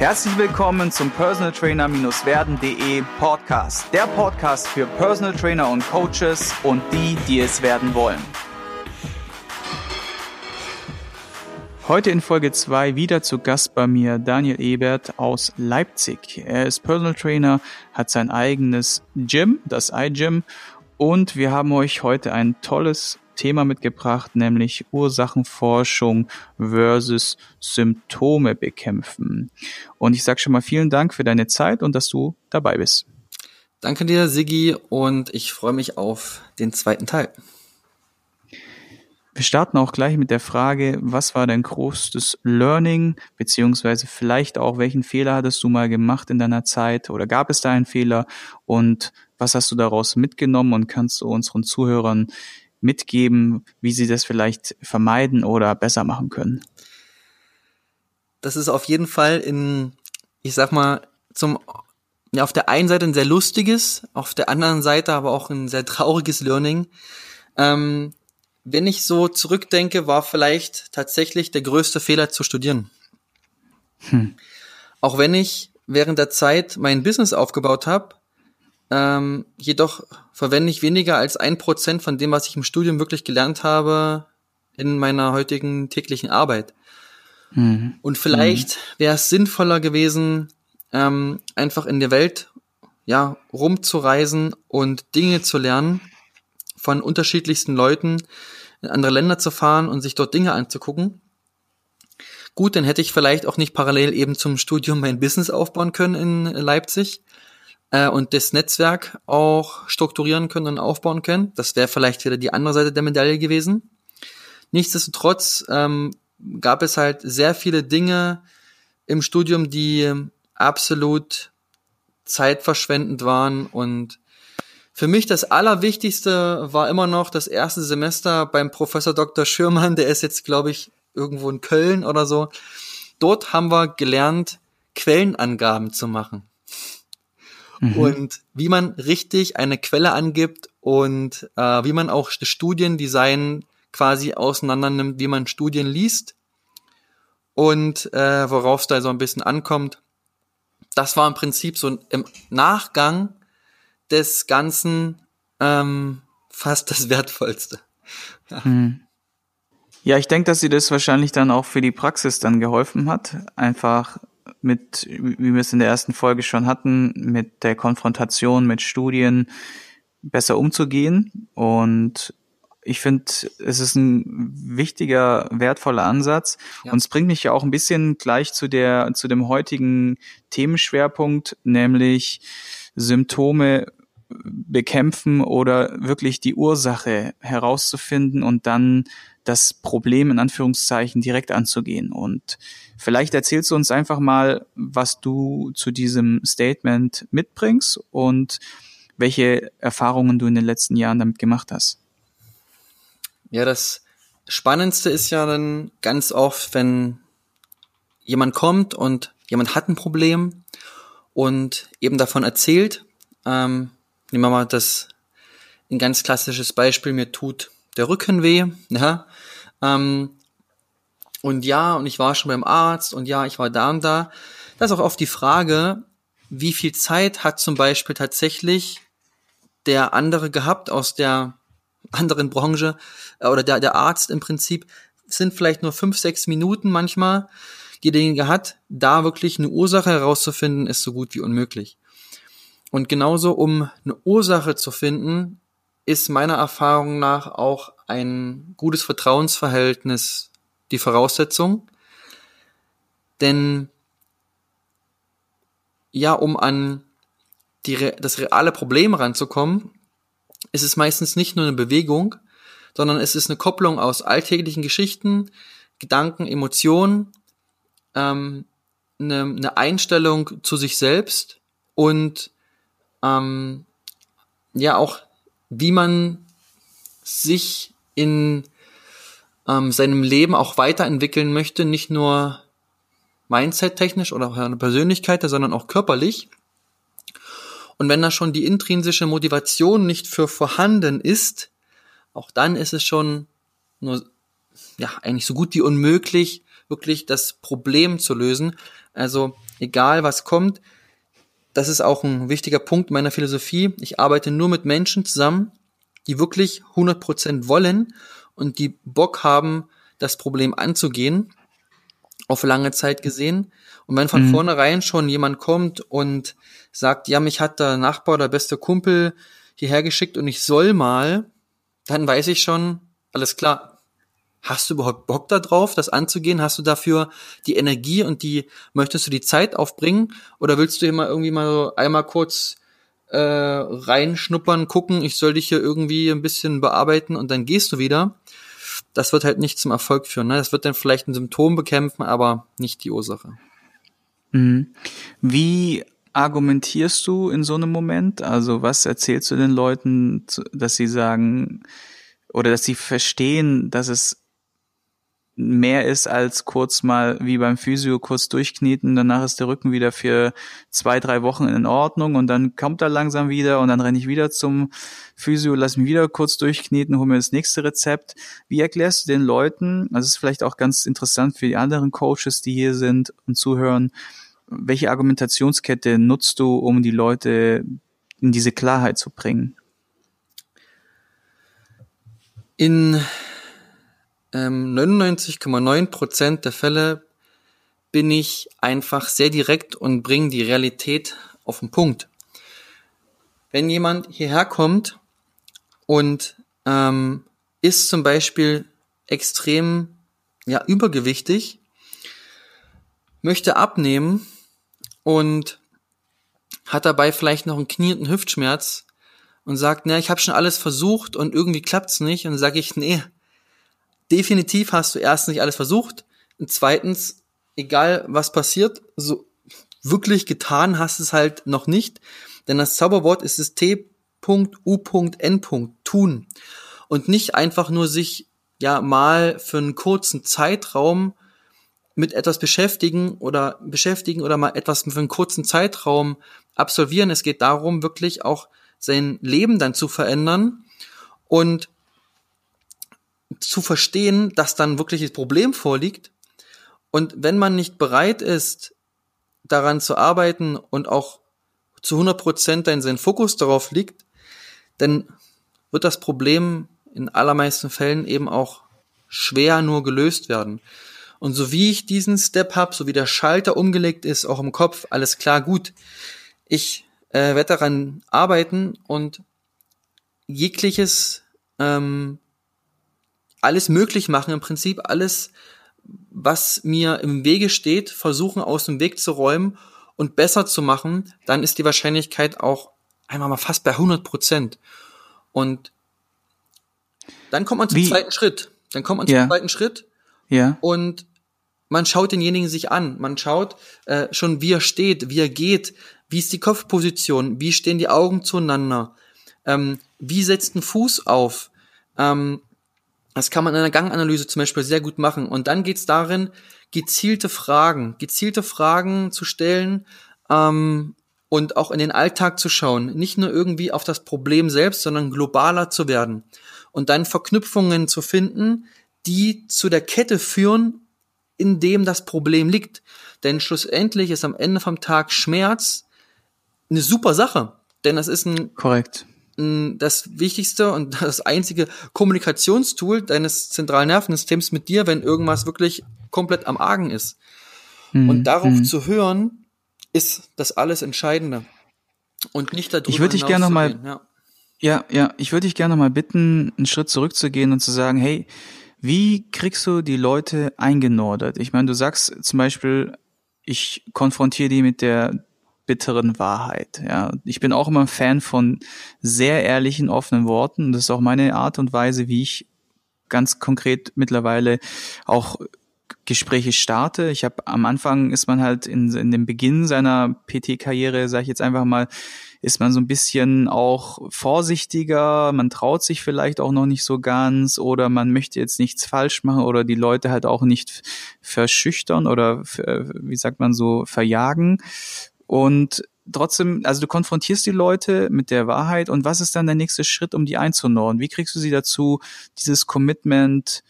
Herzlich willkommen zum Personal Trainer-werden.de Podcast. Der Podcast für Personal Trainer und Coaches und die, die es werden wollen. Heute in Folge 2 wieder zu Gast bei mir Daniel Ebert aus Leipzig. Er ist Personal Trainer, hat sein eigenes Gym, das iGym und wir haben euch heute ein tolles Thema mitgebracht, nämlich Ursachenforschung versus Symptome bekämpfen. Und ich sage schon mal vielen Dank für deine Zeit und dass du dabei bist. Danke dir, Sigi, und ich freue mich auf den zweiten Teil. Wir starten auch gleich mit der Frage, was war dein größtes Learning, beziehungsweise vielleicht auch, welchen Fehler hattest du mal gemacht in deiner Zeit oder gab es da einen Fehler und was hast du daraus mitgenommen und kannst du unseren Zuhörern mitgeben, wie sie das vielleicht vermeiden oder besser machen können? Das ist auf jeden Fall in, ich sag mal, zum, ja, auf der einen Seite ein sehr lustiges, auf der anderen Seite aber auch ein sehr trauriges Learning. Ähm, wenn ich so zurückdenke, war vielleicht tatsächlich der größte Fehler zu studieren. Hm. Auch wenn ich während der Zeit mein Business aufgebaut habe, ähm, jedoch verwende ich weniger als ein Prozent von dem, was ich im Studium wirklich gelernt habe, in meiner heutigen täglichen Arbeit. Mhm. Und vielleicht mhm. wäre es sinnvoller gewesen, ähm, einfach in der Welt ja rumzureisen und Dinge zu lernen von unterschiedlichsten Leuten, in andere Länder zu fahren und sich dort Dinge anzugucken. Gut, dann hätte ich vielleicht auch nicht parallel eben zum Studium mein Business aufbauen können in Leipzig äh, und das Netzwerk auch strukturieren können und aufbauen können. Das wäre vielleicht wieder die andere Seite der Medaille gewesen. Nichtsdestotrotz ähm, gab es halt sehr viele Dinge im Studium, die absolut zeitverschwendend waren und für mich das Allerwichtigste war immer noch das erste Semester beim Professor Dr. Schürmann, der ist jetzt, glaube ich, irgendwo in Köln oder so. Dort haben wir gelernt, Quellenangaben zu machen mhm. und wie man richtig eine Quelle angibt und äh, wie man auch Studiendesign quasi auseinander nimmt, wie man Studien liest und äh, worauf es da so ein bisschen ankommt. Das war im Prinzip so im Nachgang des Ganzen ähm, fast das Wertvollste. Ja. Mhm. Ja, ich denke, dass sie das wahrscheinlich dann auch für die Praxis dann geholfen hat. Einfach mit, wie wir es in der ersten Folge schon hatten, mit der Konfrontation mit Studien besser umzugehen. Und ich finde, es ist ein wichtiger, wertvoller Ansatz. Ja. Und es bringt mich ja auch ein bisschen gleich zu der, zu dem heutigen Themenschwerpunkt, nämlich Symptome bekämpfen oder wirklich die Ursache herauszufinden und dann das Problem in Anführungszeichen direkt anzugehen. Und vielleicht erzählst du uns einfach mal, was du zu diesem Statement mitbringst und welche Erfahrungen du in den letzten Jahren damit gemacht hast. Ja, das Spannendste ist ja dann ganz oft, wenn jemand kommt und jemand hat ein Problem und eben davon erzählt. Ähm, nehmen wir mal das ein ganz klassisches Beispiel, mir tut der Rücken weh, ja, ähm, und ja, und ich war schon beim Arzt und ja, ich war da und da. Da ist auch oft die Frage, wie viel Zeit hat zum Beispiel tatsächlich der andere gehabt aus der anderen Branche äh, oder der, der Arzt im Prinzip, sind vielleicht nur fünf, sechs Minuten manchmal, die derjenige hat, da wirklich eine Ursache herauszufinden, ist so gut wie unmöglich. Und genauso, um eine Ursache zu finden, ist meiner Erfahrung nach auch ein gutes Vertrauensverhältnis die Voraussetzung. Denn ja, um an die, das reale Problem ranzukommen, ist es meistens nicht nur eine Bewegung, sondern es ist eine Kopplung aus alltäglichen Geschichten, Gedanken, Emotionen, ähm, eine, eine Einstellung zu sich selbst und ähm, ja auch, wie man sich in ähm, seinem Leben auch weiterentwickeln möchte, nicht nur mindset-technisch oder eine Persönlichkeit, sondern auch körperlich. Und wenn da schon die intrinsische Motivation nicht für vorhanden ist, auch dann ist es schon nur, ja, eigentlich so gut wie unmöglich, wirklich das Problem zu lösen. Also egal was kommt. Das ist auch ein wichtiger Punkt meiner Philosophie. Ich arbeite nur mit Menschen zusammen, die wirklich 100% wollen und die Bock haben, das Problem anzugehen, auf lange Zeit gesehen. Und wenn von mhm. vornherein schon jemand kommt und sagt, ja, mich hat der Nachbar, der beste Kumpel hierher geschickt und ich soll mal, dann weiß ich schon, alles klar. Hast du überhaupt Bock da drauf, das anzugehen? Hast du dafür die Energie und die, möchtest du die Zeit aufbringen? Oder willst du immer irgendwie mal so einmal kurz äh, reinschnuppern, gucken, ich soll dich hier irgendwie ein bisschen bearbeiten und dann gehst du wieder? Das wird halt nicht zum Erfolg führen. Ne? Das wird dann vielleicht ein Symptom bekämpfen, aber nicht die Ursache. Mhm. Wie argumentierst du in so einem Moment? Also was erzählst du den Leuten, dass sie sagen oder dass sie verstehen, dass es mehr ist als kurz mal wie beim Physio kurz durchknieten, danach ist der Rücken wieder für zwei, drei Wochen in Ordnung und dann kommt er langsam wieder und dann renne ich wieder zum Physio, lass mich wieder kurz durchkneten, hol mir das nächste Rezept. Wie erklärst du den Leuten, also ist vielleicht auch ganz interessant für die anderen Coaches, die hier sind und zuhören, welche Argumentationskette nutzt du, um die Leute in diese Klarheit zu bringen? In ähm, 99,9 Prozent der Fälle bin ich einfach sehr direkt und bringe die Realität auf den Punkt. Wenn jemand hierher kommt und ähm, ist zum Beispiel extrem ja, übergewichtig, möchte abnehmen und hat dabei vielleicht noch einen Knie- Hüftschmerz und sagt, na, ich habe schon alles versucht und irgendwie klappt's nicht. Und sage ich, nee, definitiv hast du erst nicht alles versucht und zweitens, egal was passiert, so wirklich getan hast es halt noch nicht, denn das Zauberwort ist das T.U.N. tun und nicht einfach nur sich ja mal für einen kurzen Zeitraum mit etwas beschäftigen oder beschäftigen oder mal etwas für einen kurzen Zeitraum absolvieren. Es geht darum, wirklich auch sein Leben dann zu verändern und zu verstehen, dass dann wirklich das Problem vorliegt. Und wenn man nicht bereit ist, daran zu arbeiten und auch zu 100 Prozent sein Fokus darauf liegt, dann wird das Problem in allermeisten Fällen eben auch schwer nur gelöst werden. Und so wie ich diesen Step habe, so wie der Schalter umgelegt ist, auch im Kopf, alles klar, gut. Ich äh, werde daran arbeiten und jegliches ähm, alles möglich machen, im Prinzip alles, was mir im Wege steht, versuchen aus dem Weg zu räumen und besser zu machen, dann ist die Wahrscheinlichkeit auch einmal mal fast bei 100 Prozent. Und dann kommt man zum Wie? zweiten Schritt. Dann kommt man zum ja. zweiten Schritt. Ja. Und man schaut denjenigen sich an, man schaut äh, schon, wie er steht, wie er geht, wie ist die Kopfposition, wie stehen die Augen zueinander, ähm, wie setzt ein Fuß auf. Ähm, das kann man in einer Ganganalyse zum Beispiel sehr gut machen. Und dann geht's darin, gezielte Fragen, gezielte Fragen zu stellen ähm, und auch in den Alltag zu schauen. Nicht nur irgendwie auf das Problem selbst, sondern globaler zu werden. Und dann Verknüpfungen zu finden, die zu der Kette führen in dem das Problem liegt. Denn schlussendlich ist am Ende vom Tag Schmerz eine super Sache. Denn das ist ein, korrekt. Ein, das wichtigste und das einzige Kommunikationstool deines zentralen Nervensystems mit dir, wenn irgendwas wirklich komplett am Argen ist. Mhm. Und darauf mhm. zu hören, ist das alles Entscheidende. Und nicht darüber Ich würde dich gerne nochmal, ja. ja, ja, ich würde dich gerne nochmal bitten, einen Schritt zurückzugehen und zu sagen, hey, wie kriegst du die Leute eingenordet? Ich meine, du sagst zum Beispiel, ich konfrontiere die mit der bitteren Wahrheit. Ja, ich bin auch immer ein Fan von sehr ehrlichen, offenen Worten. Das ist auch meine Art und Weise, wie ich ganz konkret mittlerweile auch Gespräche starte. Ich habe am Anfang ist man halt in, in dem Beginn seiner PT-Karriere, sage ich jetzt einfach mal, ist man so ein bisschen auch vorsichtiger, man traut sich vielleicht auch noch nicht so ganz oder man möchte jetzt nichts falsch machen oder die Leute halt auch nicht verschüchtern oder wie sagt man so verjagen. Und trotzdem, also du konfrontierst die Leute mit der Wahrheit und was ist dann der nächste Schritt, um die einzunorden? Wie kriegst du sie dazu, dieses Commitment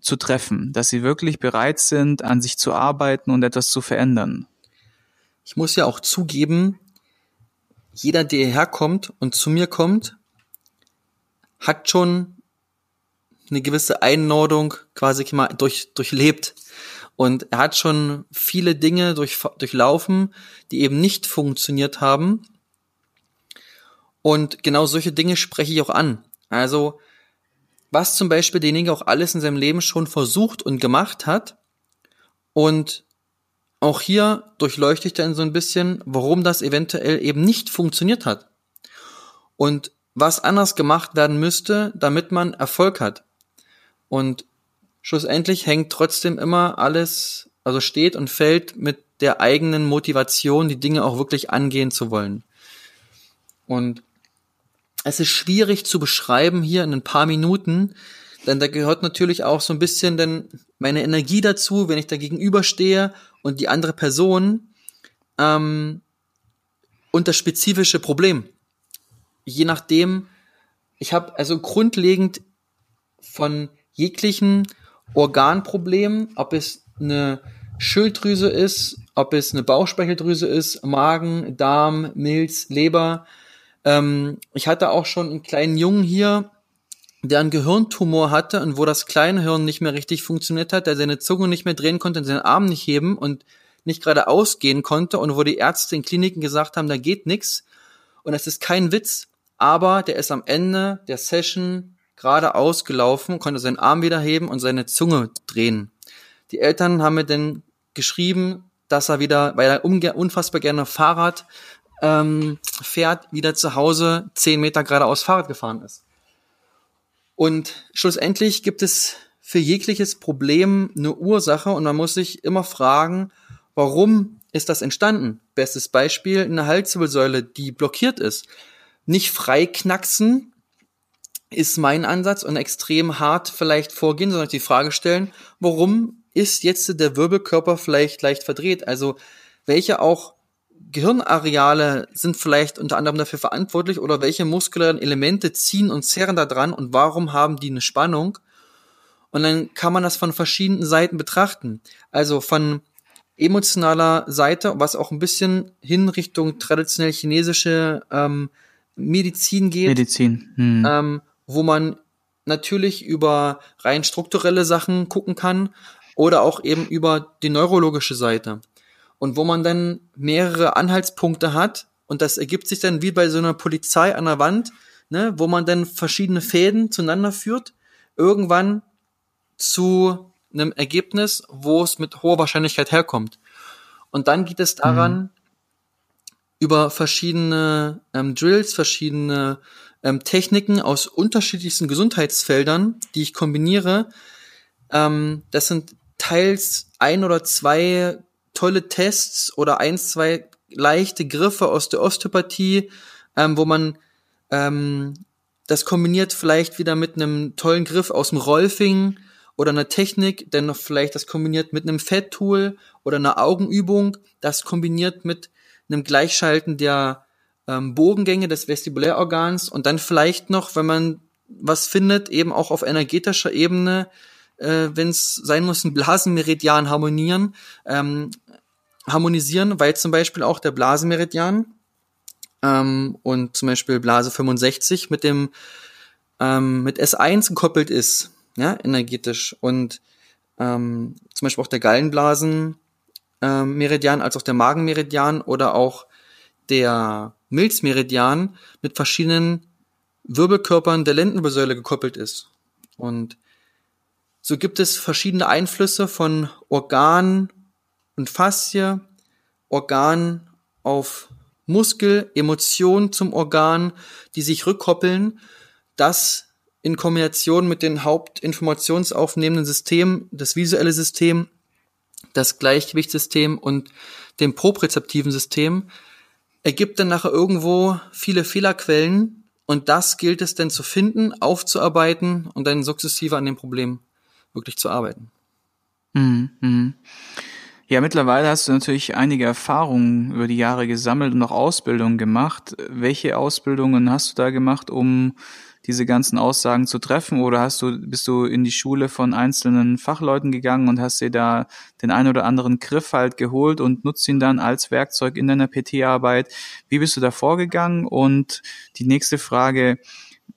zu treffen, dass sie wirklich bereit sind, an sich zu arbeiten und etwas zu verändern? ich muss ja auch zugeben, jeder, der herkommt und zu mir kommt, hat schon eine gewisse Einordnung quasi mal durch, durchlebt. Und er hat schon viele Dinge durch, durchlaufen, die eben nicht funktioniert haben. Und genau solche Dinge spreche ich auch an. Also, was zum Beispiel derjenige auch alles in seinem Leben schon versucht und gemacht hat. Und auch hier durchleuchte ich dann so ein bisschen, warum das eventuell eben nicht funktioniert hat. Und was anders gemacht werden müsste, damit man Erfolg hat. Und schlussendlich hängt trotzdem immer alles, also steht und fällt mit der eigenen Motivation, die Dinge auch wirklich angehen zu wollen. Und es ist schwierig zu beschreiben hier in ein paar Minuten, denn da gehört natürlich auch so ein bisschen denn meine Energie dazu, wenn ich da gegenüberstehe und die andere Person ähm, und das spezifische Problem. Je nachdem, ich habe also grundlegend von jeglichen Organproblemen, ob es eine Schilddrüse ist, ob es eine Bauchspeicheldrüse ist, Magen, Darm, Milz, Leber. Ähm, ich hatte auch schon einen kleinen Jungen hier, der einen Gehirntumor hatte und wo das kleine Hirn nicht mehr richtig funktioniert hat, der seine Zunge nicht mehr drehen konnte, seinen Arm nicht heben und nicht gerade ausgehen konnte und wo die Ärzte in Kliniken gesagt haben, da geht nix. Und es ist kein Witz, aber der ist am Ende der Session gerade ausgelaufen, konnte seinen Arm wieder heben und seine Zunge drehen. Die Eltern haben mir dann geschrieben, dass er wieder, weil er unfassbar gerne Fahrrad ähm, fährt, wieder zu Hause zehn Meter geradeaus Fahrrad gefahren ist. Und schlussendlich gibt es für jegliches Problem eine Ursache und man muss sich immer fragen, warum ist das entstanden? Bestes Beispiel, eine Halswirbelsäule, die blockiert ist. Nicht frei knacksen, ist mein Ansatz und extrem hart vielleicht vorgehen, sondern die Frage stellen, warum ist jetzt der Wirbelkörper vielleicht leicht verdreht? Also welche auch Gehirnareale sind vielleicht unter anderem dafür verantwortlich oder welche muskulären Elemente ziehen und zerren da dran und warum haben die eine Spannung? Und dann kann man das von verschiedenen Seiten betrachten. Also von emotionaler Seite, was auch ein bisschen hin Richtung traditionell chinesische ähm, Medizin geht. Medizin. Hm. Ähm, wo man natürlich über rein strukturelle Sachen gucken kann oder auch eben über die neurologische Seite. Und wo man dann mehrere Anhaltspunkte hat und das ergibt sich dann wie bei so einer Polizei an der Wand, ne, wo man dann verschiedene Fäden zueinander führt, irgendwann zu einem Ergebnis, wo es mit hoher Wahrscheinlichkeit herkommt. Und dann geht es daran, mhm. über verschiedene ähm, Drills, verschiedene ähm, Techniken aus unterschiedlichsten Gesundheitsfeldern, die ich kombiniere. Ähm, das sind teils ein oder zwei tolle Tests oder eins, zwei leichte Griffe aus der Osteopathie, ähm, wo man ähm, das kombiniert vielleicht wieder mit einem tollen Griff aus dem Rolfing oder einer Technik, denn noch vielleicht das kombiniert mit einem Fetttool oder einer Augenübung, das kombiniert mit einem Gleichschalten der ähm, Bogengänge des Vestibulärorgans und dann vielleicht noch, wenn man was findet, eben auch auf energetischer Ebene, äh, wenn es sein muss, ein Blasenmeridian harmonieren, ähm, harmonisieren, weil zum Beispiel auch der Blasenmeridian ähm, und zum Beispiel Blase 65 mit dem ähm, mit S1 gekoppelt ist, ja, energetisch. Und ähm, zum Beispiel auch der Gallenblasen ähm, als auch der Magenmeridian oder auch der Milzmeridian mit verschiedenen Wirbelkörpern der Lendenwirbelsäule gekoppelt ist. Und so gibt es verschiedene Einflüsse von Organ und Faszie, Organ auf Muskel, Emotionen zum Organ, die sich rückkoppeln, das in Kombination mit den hauptinformationsaufnehmenden Systemen, das visuelle System, das Gleichgewichtssystem und dem propriozeptiven System ergibt dann nachher irgendwo viele Fehlerquellen und das gilt es dann zu finden, aufzuarbeiten und dann sukzessive an dem Problem wirklich zu arbeiten. Mhm. mhm. Ja, mittlerweile hast du natürlich einige Erfahrungen über die Jahre gesammelt und auch Ausbildungen gemacht. Welche Ausbildungen hast du da gemacht, um diese ganzen Aussagen zu treffen oder hast du, bist du in die Schule von einzelnen Fachleuten gegangen und hast dir da den ein oder anderen Griff halt geholt und nutzt ihn dann als Werkzeug in deiner PT-Arbeit? Wie bist du da vorgegangen? Und die nächste Frage,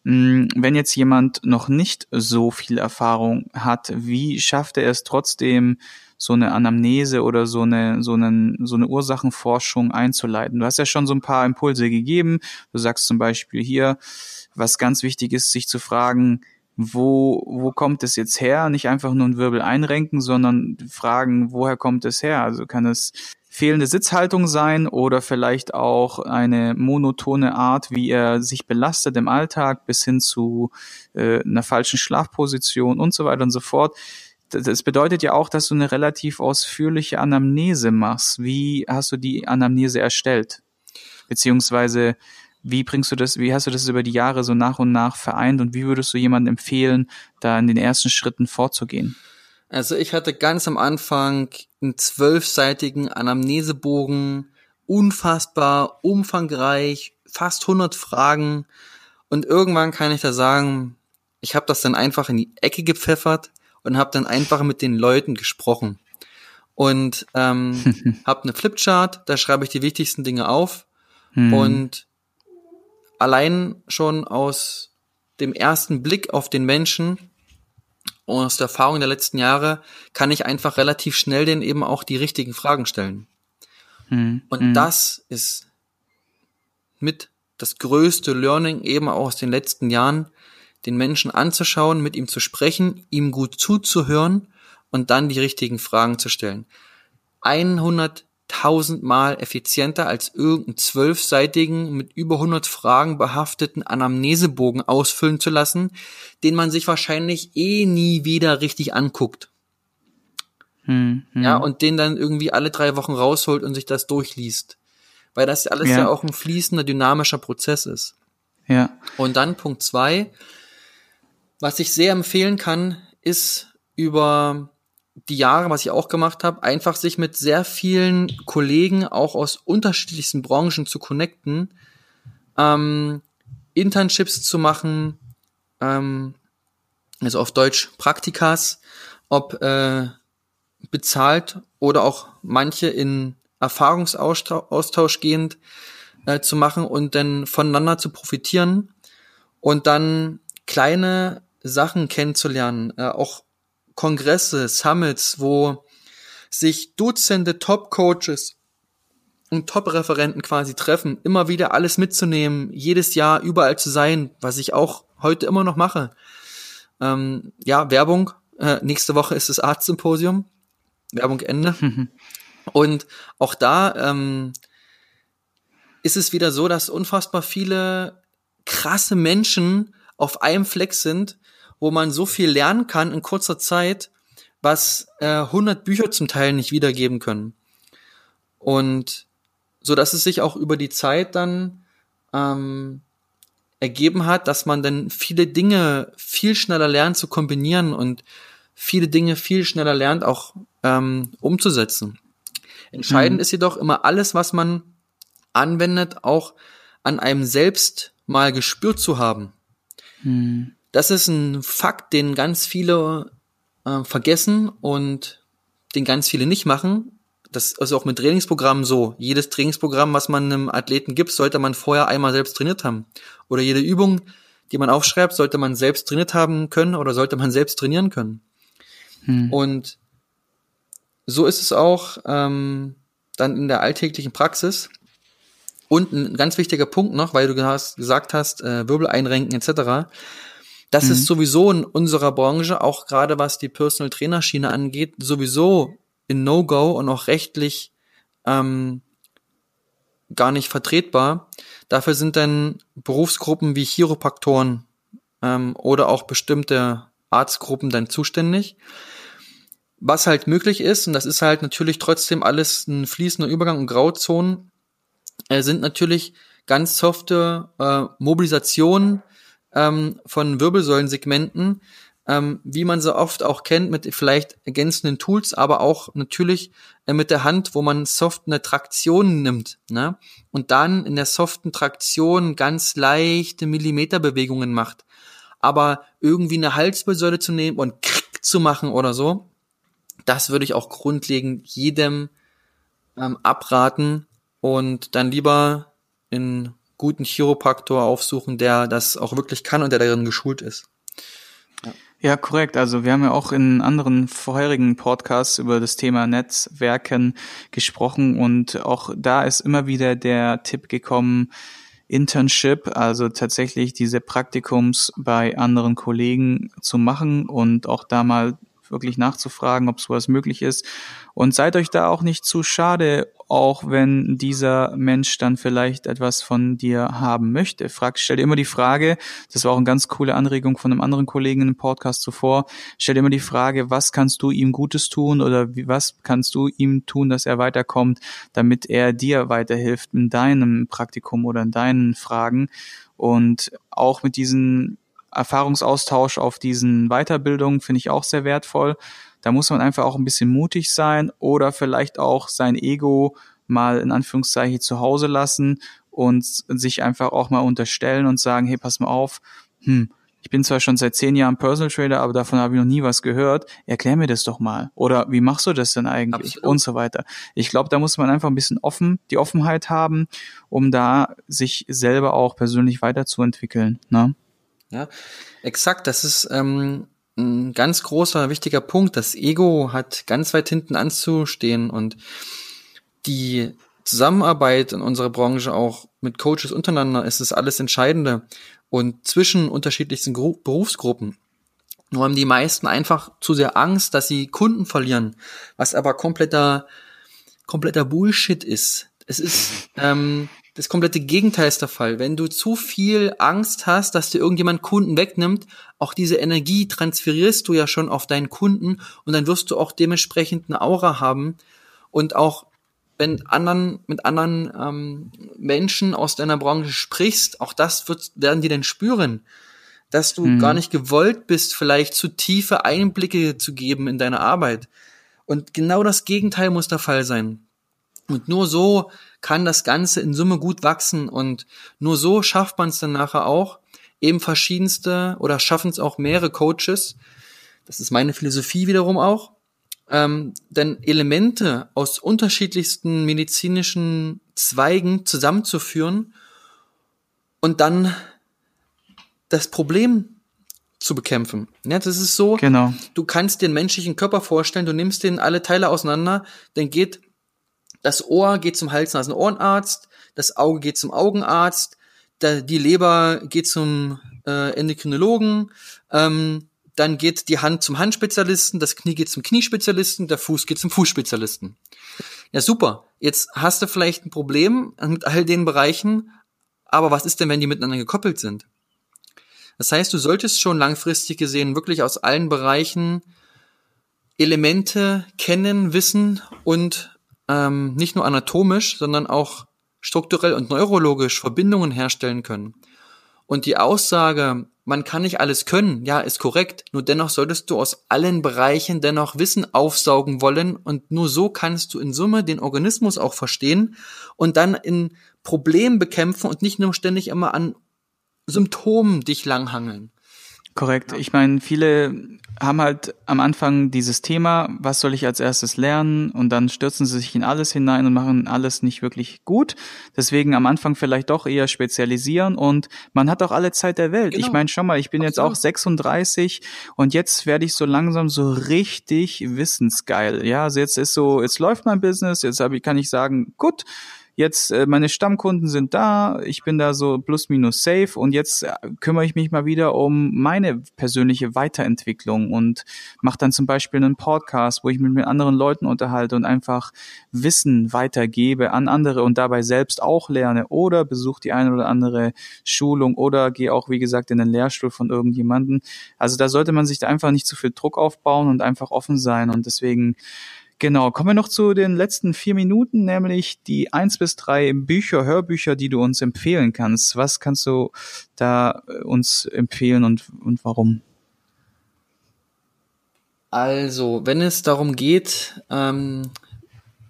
hm, wenn jetzt jemand noch nicht so viel Erfahrung hat, wie schafft er es trotzdem, so eine Anamnese oder so eine, so eine, so eine Ursachenforschung einzuleiten. Du hast ja schon so ein paar Impulse gegeben. Du sagst zum Beispiel hier, was ganz wichtig ist, sich zu fragen, wo, wo kommt es jetzt her? Nicht einfach nur einen Wirbel einrenken, sondern fragen, woher kommt es her? Also kann es fehlende Sitzhaltung sein oder vielleicht auch eine monotone Art, wie er sich belastet im Alltag bis hin zu äh, einer falschen Schlafposition und so weiter und so fort das bedeutet ja auch, dass du eine relativ ausführliche Anamnese machst. Wie hast du die Anamnese erstellt? Beziehungsweise, wie bringst du das, wie hast du das über die Jahre so nach und nach vereint und wie würdest du jemandem empfehlen, da in den ersten Schritten vorzugehen? Also ich hatte ganz am Anfang einen zwölfseitigen Anamnesebogen, unfassbar umfangreich, fast 100 Fragen und irgendwann kann ich da sagen, ich habe das dann einfach in die Ecke gepfeffert und habe dann einfach mit den Leuten gesprochen. Und ähm, habe eine Flipchart, da schreibe ich die wichtigsten Dinge auf. Hm. Und allein schon aus dem ersten Blick auf den Menschen und aus der Erfahrung der letzten Jahre kann ich einfach relativ schnell den eben auch die richtigen Fragen stellen. Hm. Und hm. das ist mit das größte Learning eben auch aus den letzten Jahren, den Menschen anzuschauen, mit ihm zu sprechen, ihm gut zuzuhören und dann die richtigen Fragen zu stellen. 100.000 Mal effizienter als irgendeinen zwölfseitigen, mit über 100 Fragen behafteten Anamnesebogen ausfüllen zu lassen, den man sich wahrscheinlich eh nie wieder richtig anguckt. Hm, hm. Ja, und den dann irgendwie alle drei Wochen rausholt und sich das durchliest. Weil das alles ja, ja auch ein fließender, dynamischer Prozess ist. Ja. Und dann Punkt zwei, was ich sehr empfehlen kann, ist über die Jahre, was ich auch gemacht habe, einfach sich mit sehr vielen Kollegen auch aus unterschiedlichsten Branchen zu connecten, ähm, Internships zu machen, ähm, also auf Deutsch Praktikas, ob äh, bezahlt oder auch manche in Erfahrungsaustausch gehend äh, zu machen und dann voneinander zu profitieren und dann kleine Sachen kennenzulernen, äh, auch Kongresse, Summits, wo sich Dutzende Top-Coaches und Top-Referenten quasi treffen, immer wieder alles mitzunehmen, jedes Jahr überall zu sein, was ich auch heute immer noch mache. Ähm, ja, Werbung. Äh, nächste Woche ist das Arztsymposium. Werbung Ende. und auch da ähm, ist es wieder so, dass unfassbar viele krasse Menschen auf einem Fleck sind wo man so viel lernen kann in kurzer Zeit, was äh, 100 Bücher zum Teil nicht wiedergeben können. Und so dass es sich auch über die Zeit dann ähm, ergeben hat, dass man dann viele Dinge viel schneller lernt zu kombinieren und viele Dinge viel schneller lernt auch ähm, umzusetzen. Entscheidend mhm. ist jedoch immer alles, was man anwendet, auch an einem selbst mal gespürt zu haben. Mhm das ist ein Fakt, den ganz viele äh, vergessen und den ganz viele nicht machen. Das ist auch mit Trainingsprogrammen so. Jedes Trainingsprogramm, was man einem Athleten gibt, sollte man vorher einmal selbst trainiert haben. Oder jede Übung, die man aufschreibt, sollte man selbst trainiert haben können oder sollte man selbst trainieren können. Hm. Und so ist es auch ähm, dann in der alltäglichen Praxis. Und ein ganz wichtiger Punkt noch, weil du gesagt hast, äh, Wirbel einrenken etc. Das mhm. ist sowieso in unserer Branche, auch gerade was die Personal Trainer Schiene angeht, sowieso in No-Go und auch rechtlich ähm, gar nicht vertretbar. Dafür sind dann Berufsgruppen wie Chiropraktoren ähm, oder auch bestimmte Arztgruppen dann zuständig. Was halt möglich ist, und das ist halt natürlich trotzdem alles ein fließender Übergang und Grauzonen, äh, sind natürlich ganz softe äh, Mobilisationen ähm, von Wirbelsäulensegmenten, ähm, wie man so oft auch kennt, mit vielleicht ergänzenden Tools, aber auch natürlich äh, mit der Hand, wo man soft eine Traktion nimmt, ne? Und dann in der soften Traktion ganz leichte Millimeterbewegungen macht. aber irgendwie eine Halswirbelsäule zu nehmen und zu machen oder so, das würde ich auch grundlegend jedem ähm, abraten und dann lieber einen guten Chiropraktor aufsuchen, der das auch wirklich kann und der darin geschult ist. Ja, korrekt. Also wir haben ja auch in anderen vorherigen Podcasts über das Thema Netzwerken gesprochen und auch da ist immer wieder der Tipp gekommen, Internship, also tatsächlich diese Praktikums bei anderen Kollegen zu machen und auch da mal wirklich nachzufragen, ob sowas möglich ist. Und seid euch da auch nicht zu schade, auch wenn dieser Mensch dann vielleicht etwas von dir haben möchte. Frag, stell dir immer die Frage, das war auch eine ganz coole Anregung von einem anderen Kollegen im Podcast zuvor, stell dir immer die Frage, was kannst du ihm Gutes tun oder wie, was kannst du ihm tun, dass er weiterkommt, damit er dir weiterhilft in deinem Praktikum oder in deinen Fragen. Und auch mit diesen Erfahrungsaustausch auf diesen Weiterbildungen finde ich auch sehr wertvoll. Da muss man einfach auch ein bisschen mutig sein oder vielleicht auch sein Ego mal in Anführungszeichen zu Hause lassen und sich einfach auch mal unterstellen und sagen, hey, pass mal auf, hm, ich bin zwar schon seit zehn Jahren Personal Trader, aber davon habe ich noch nie was gehört. Erklär mir das doch mal. Oder wie machst du das denn eigentlich? Absolut. Und so weiter. Ich glaube, da muss man einfach ein bisschen offen, die Offenheit haben, um da sich selber auch persönlich weiterzuentwickeln. Ne? Ja, exakt. Das ist ähm, ein ganz großer, wichtiger Punkt. Das Ego hat ganz weit hinten anzustehen und die Zusammenarbeit in unserer Branche auch mit Coaches untereinander ist das alles Entscheidende und zwischen unterschiedlichsten Gru Berufsgruppen. Nur haben die meisten einfach zu sehr Angst, dass sie Kunden verlieren, was aber kompletter, kompletter Bullshit ist. Es ist, ähm, das komplette Gegenteil ist der Fall. Wenn du zu viel Angst hast, dass dir irgendjemand Kunden wegnimmt, auch diese Energie transferierst du ja schon auf deinen Kunden und dann wirst du auch dementsprechend eine Aura haben und auch wenn anderen mit anderen ähm, Menschen aus deiner Branche sprichst, auch das wird, werden die dann spüren, dass du mhm. gar nicht gewollt bist, vielleicht zu tiefe Einblicke zu geben in deine Arbeit. Und genau das Gegenteil muss der Fall sein. Und nur so kann das Ganze in Summe gut wachsen und nur so schafft man es dann nachher auch, eben verschiedenste oder schaffen es auch mehrere Coaches. Das ist meine Philosophie wiederum auch. Ähm, denn Elemente aus unterschiedlichsten medizinischen Zweigen zusammenzuführen und dann das Problem zu bekämpfen. Ja, das ist so. Genau. Du kannst den menschlichen Körper vorstellen, du nimmst den alle Teile auseinander, dann geht das Ohr geht zum Hals-Nasen-Ohrenarzt, das Auge geht zum Augenarzt, die Leber geht zum äh, Endokrinologen, ähm, dann geht die Hand zum Handspezialisten, das Knie geht zum Kniespezialisten, der Fuß geht zum Fußspezialisten. Ja, super. Jetzt hast du vielleicht ein Problem mit all den Bereichen, aber was ist denn, wenn die miteinander gekoppelt sind? Das heißt, du solltest schon langfristig gesehen wirklich aus allen Bereichen Elemente kennen, wissen und ähm, nicht nur anatomisch, sondern auch strukturell und neurologisch Verbindungen herstellen können. Und die Aussage, man kann nicht alles können, ja, ist korrekt, nur dennoch solltest du aus allen Bereichen dennoch Wissen aufsaugen wollen und nur so kannst du in Summe den Organismus auch verstehen und dann in Problemen bekämpfen und nicht nur ständig immer an Symptomen dich langhangeln. Korrekt. Ich meine, viele haben halt am Anfang dieses Thema, was soll ich als erstes lernen? Und dann stürzen sie sich in alles hinein und machen alles nicht wirklich gut. Deswegen am Anfang vielleicht doch eher spezialisieren und man hat auch alle Zeit der Welt. Genau. Ich meine, schon mal, ich bin Absolut. jetzt auch 36 und jetzt werde ich so langsam so richtig wissensgeil. Ja, also jetzt ist so, jetzt läuft mein Business, jetzt habe ich, kann ich sagen, gut, jetzt äh, meine Stammkunden sind da, ich bin da so plus minus safe und jetzt äh, kümmere ich mich mal wieder um meine persönliche Weiterentwicklung und mache dann zum Beispiel einen Podcast, wo ich mich mit anderen Leuten unterhalte und einfach Wissen weitergebe an andere und dabei selbst auch lerne oder besuche die eine oder andere Schulung oder gehe auch, wie gesagt, in den Lehrstuhl von irgendjemanden. Also da sollte man sich da einfach nicht zu viel Druck aufbauen und einfach offen sein und deswegen Genau, kommen wir noch zu den letzten vier Minuten, nämlich die eins bis drei Bücher, Hörbücher, die du uns empfehlen kannst. Was kannst du da äh, uns empfehlen und, und warum? Also, wenn es darum geht, ähm,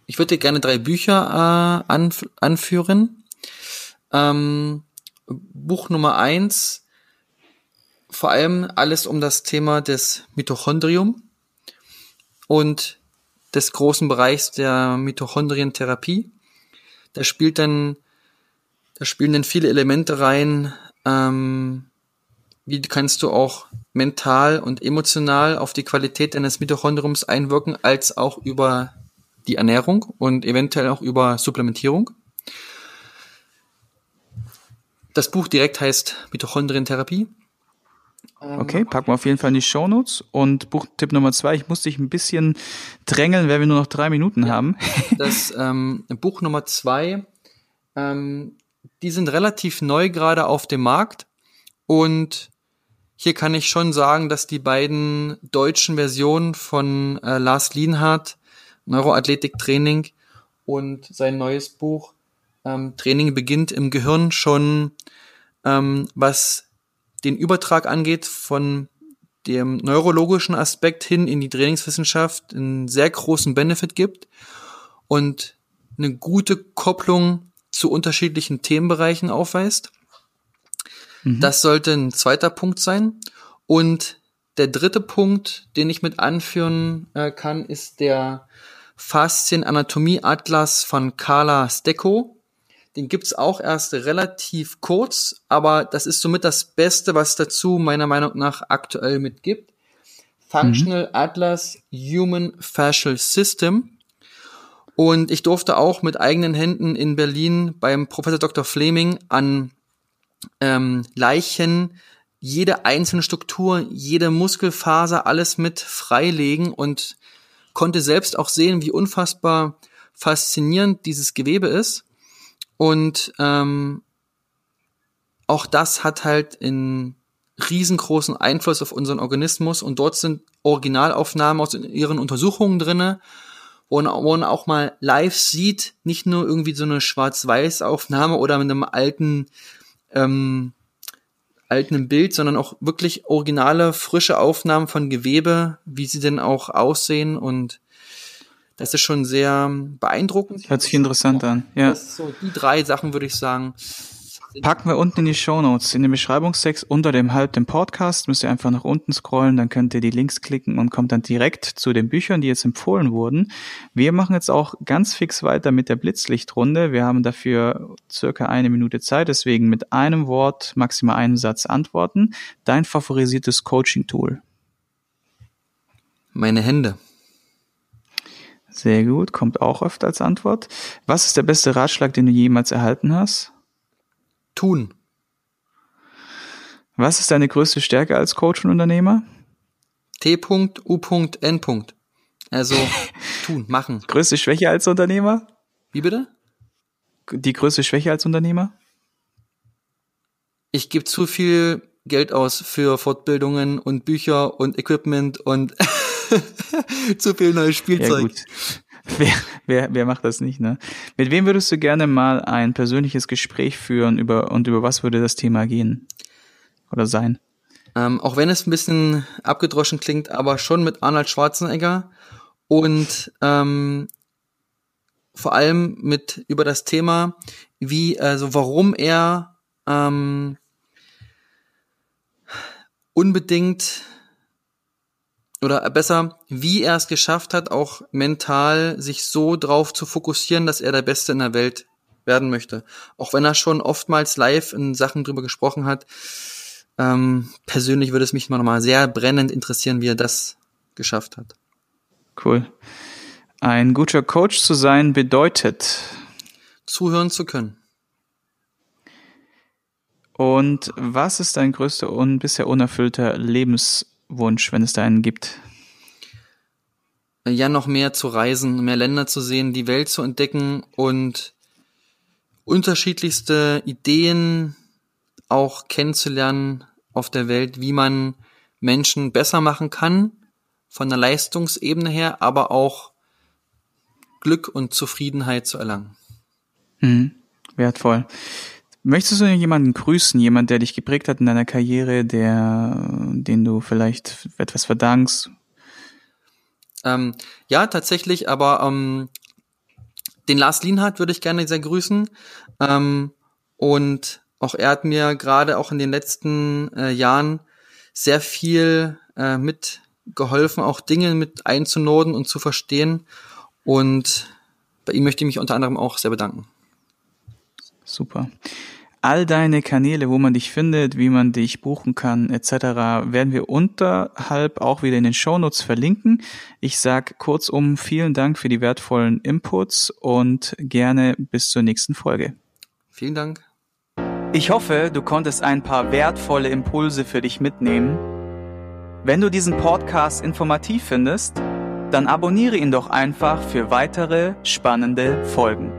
ich würde dir gerne drei Bücher äh, anf anführen. Ähm, Buch Nummer eins vor allem alles um das Thema des Mitochondrium und des großen Bereichs der Mitochondrientherapie. Da spielt dann, da spielen dann viele Elemente rein, ähm, wie kannst du auch mental und emotional auf die Qualität deines Mitochondriums einwirken, als auch über die Ernährung und eventuell auch über Supplementierung. Das Buch direkt heißt Mitochondrientherapie. Okay, packen wir auf jeden Fall in die Shownotes. Und Buchtipp Nummer zwei, ich muss dich ein bisschen drängeln, weil wir nur noch drei Minuten ja, haben. das ähm, Buch Nummer zwei, ähm, die sind relativ neu gerade auf dem Markt. Und hier kann ich schon sagen, dass die beiden deutschen Versionen von äh, Lars Lienhardt, Neuroathletik Training und sein neues Buch ähm, Training beginnt im Gehirn schon, ähm, was den Übertrag angeht von dem neurologischen Aspekt hin in die Trainingswissenschaft einen sehr großen Benefit gibt und eine gute Kopplung zu unterschiedlichen Themenbereichen aufweist. Mhm. Das sollte ein zweiter Punkt sein. Und der dritte Punkt, den ich mit anführen äh, kann, ist der Faszien-Anatomie-Atlas von Carla Stecco. Den gibt's auch erst relativ kurz, aber das ist somit das Beste, was dazu meiner Meinung nach aktuell mitgibt. Functional mhm. Atlas Human Fascial System. Und ich durfte auch mit eigenen Händen in Berlin beim Professor Dr. Fleming an ähm, Leichen jede einzelne Struktur, jede Muskelfaser, alles mit freilegen und konnte selbst auch sehen, wie unfassbar faszinierend dieses Gewebe ist. Und ähm, auch das hat halt einen riesengroßen Einfluss auf unseren Organismus. Und dort sind Originalaufnahmen aus ihren Untersuchungen drinne, wo man auch mal live sieht, nicht nur irgendwie so eine Schwarz-Weiß-Aufnahme oder mit einem alten ähm, alten Bild, sondern auch wirklich originale, frische Aufnahmen von Gewebe, wie sie denn auch aussehen. Und das ist schon sehr beeindruckend. Hört sich interessant an, ja. so die drei Sachen würde ich sagen. Packen wir unten in die Show Notes, in den Beschreibungstext unter dem Halb dem Podcast, müsst ihr einfach nach unten scrollen, dann könnt ihr die Links klicken und kommt dann direkt zu den Büchern, die jetzt empfohlen wurden. Wir machen jetzt auch ganz fix weiter mit der Blitzlichtrunde. Wir haben dafür circa eine Minute Zeit, deswegen mit einem Wort, maximal einen Satz antworten. Dein favorisiertes Coaching-Tool? Meine Hände. Sehr gut, kommt auch oft als Antwort. Was ist der beste Ratschlag, den du jemals erhalten hast? Tun. Was ist deine größte Stärke als Coach und Unternehmer? T.U.N. Also tun, machen. Größte Schwäche als Unternehmer? Wie bitte? Die größte Schwäche als Unternehmer? Ich gebe zu viel Geld aus für Fortbildungen und Bücher und Equipment und Zu viel neues Spielzeug. Ja, gut. Wer, wer, wer macht das nicht, ne? Mit wem würdest du gerne mal ein persönliches Gespräch führen über und über was würde das Thema gehen? Oder sein? Ähm, auch wenn es ein bisschen abgedroschen klingt, aber schon mit Arnold Schwarzenegger und ähm, vor allem mit über das Thema, wie, also warum er ähm, unbedingt oder besser, wie er es geschafft hat, auch mental sich so drauf zu fokussieren, dass er der Beste in der Welt werden möchte. Auch wenn er schon oftmals live in Sachen drüber gesprochen hat. Ähm, persönlich würde es mich nochmal sehr brennend interessieren, wie er das geschafft hat. Cool. Ein guter Coach zu sein bedeutet zuhören zu können. Und was ist dein größter und bisher unerfüllter Lebens Wunsch, wenn es da einen gibt? Ja, noch mehr zu reisen, mehr Länder zu sehen, die Welt zu entdecken und unterschiedlichste Ideen auch kennenzulernen auf der Welt, wie man Menschen besser machen kann, von der Leistungsebene her, aber auch Glück und Zufriedenheit zu erlangen. Mhm. Wertvoll. Möchtest du jemanden grüßen, jemand, der dich geprägt hat in deiner Karriere, der, den du vielleicht etwas verdankst? Ähm, ja, tatsächlich, aber ähm, den Lars Lienhardt würde ich gerne sehr grüßen. Ähm, und auch er hat mir gerade auch in den letzten äh, Jahren sehr viel äh, mitgeholfen, auch Dinge mit einzunorden und zu verstehen. Und bei ihm möchte ich mich unter anderem auch sehr bedanken. Super. All deine Kanäle, wo man dich findet, wie man dich buchen kann, etc., werden wir unterhalb auch wieder in den Shownotes verlinken. Ich sag kurzum vielen Dank für die wertvollen Inputs und gerne bis zur nächsten Folge. Vielen Dank. Ich hoffe, du konntest ein paar wertvolle Impulse für dich mitnehmen. Wenn du diesen Podcast informativ findest, dann abonniere ihn doch einfach für weitere spannende Folgen.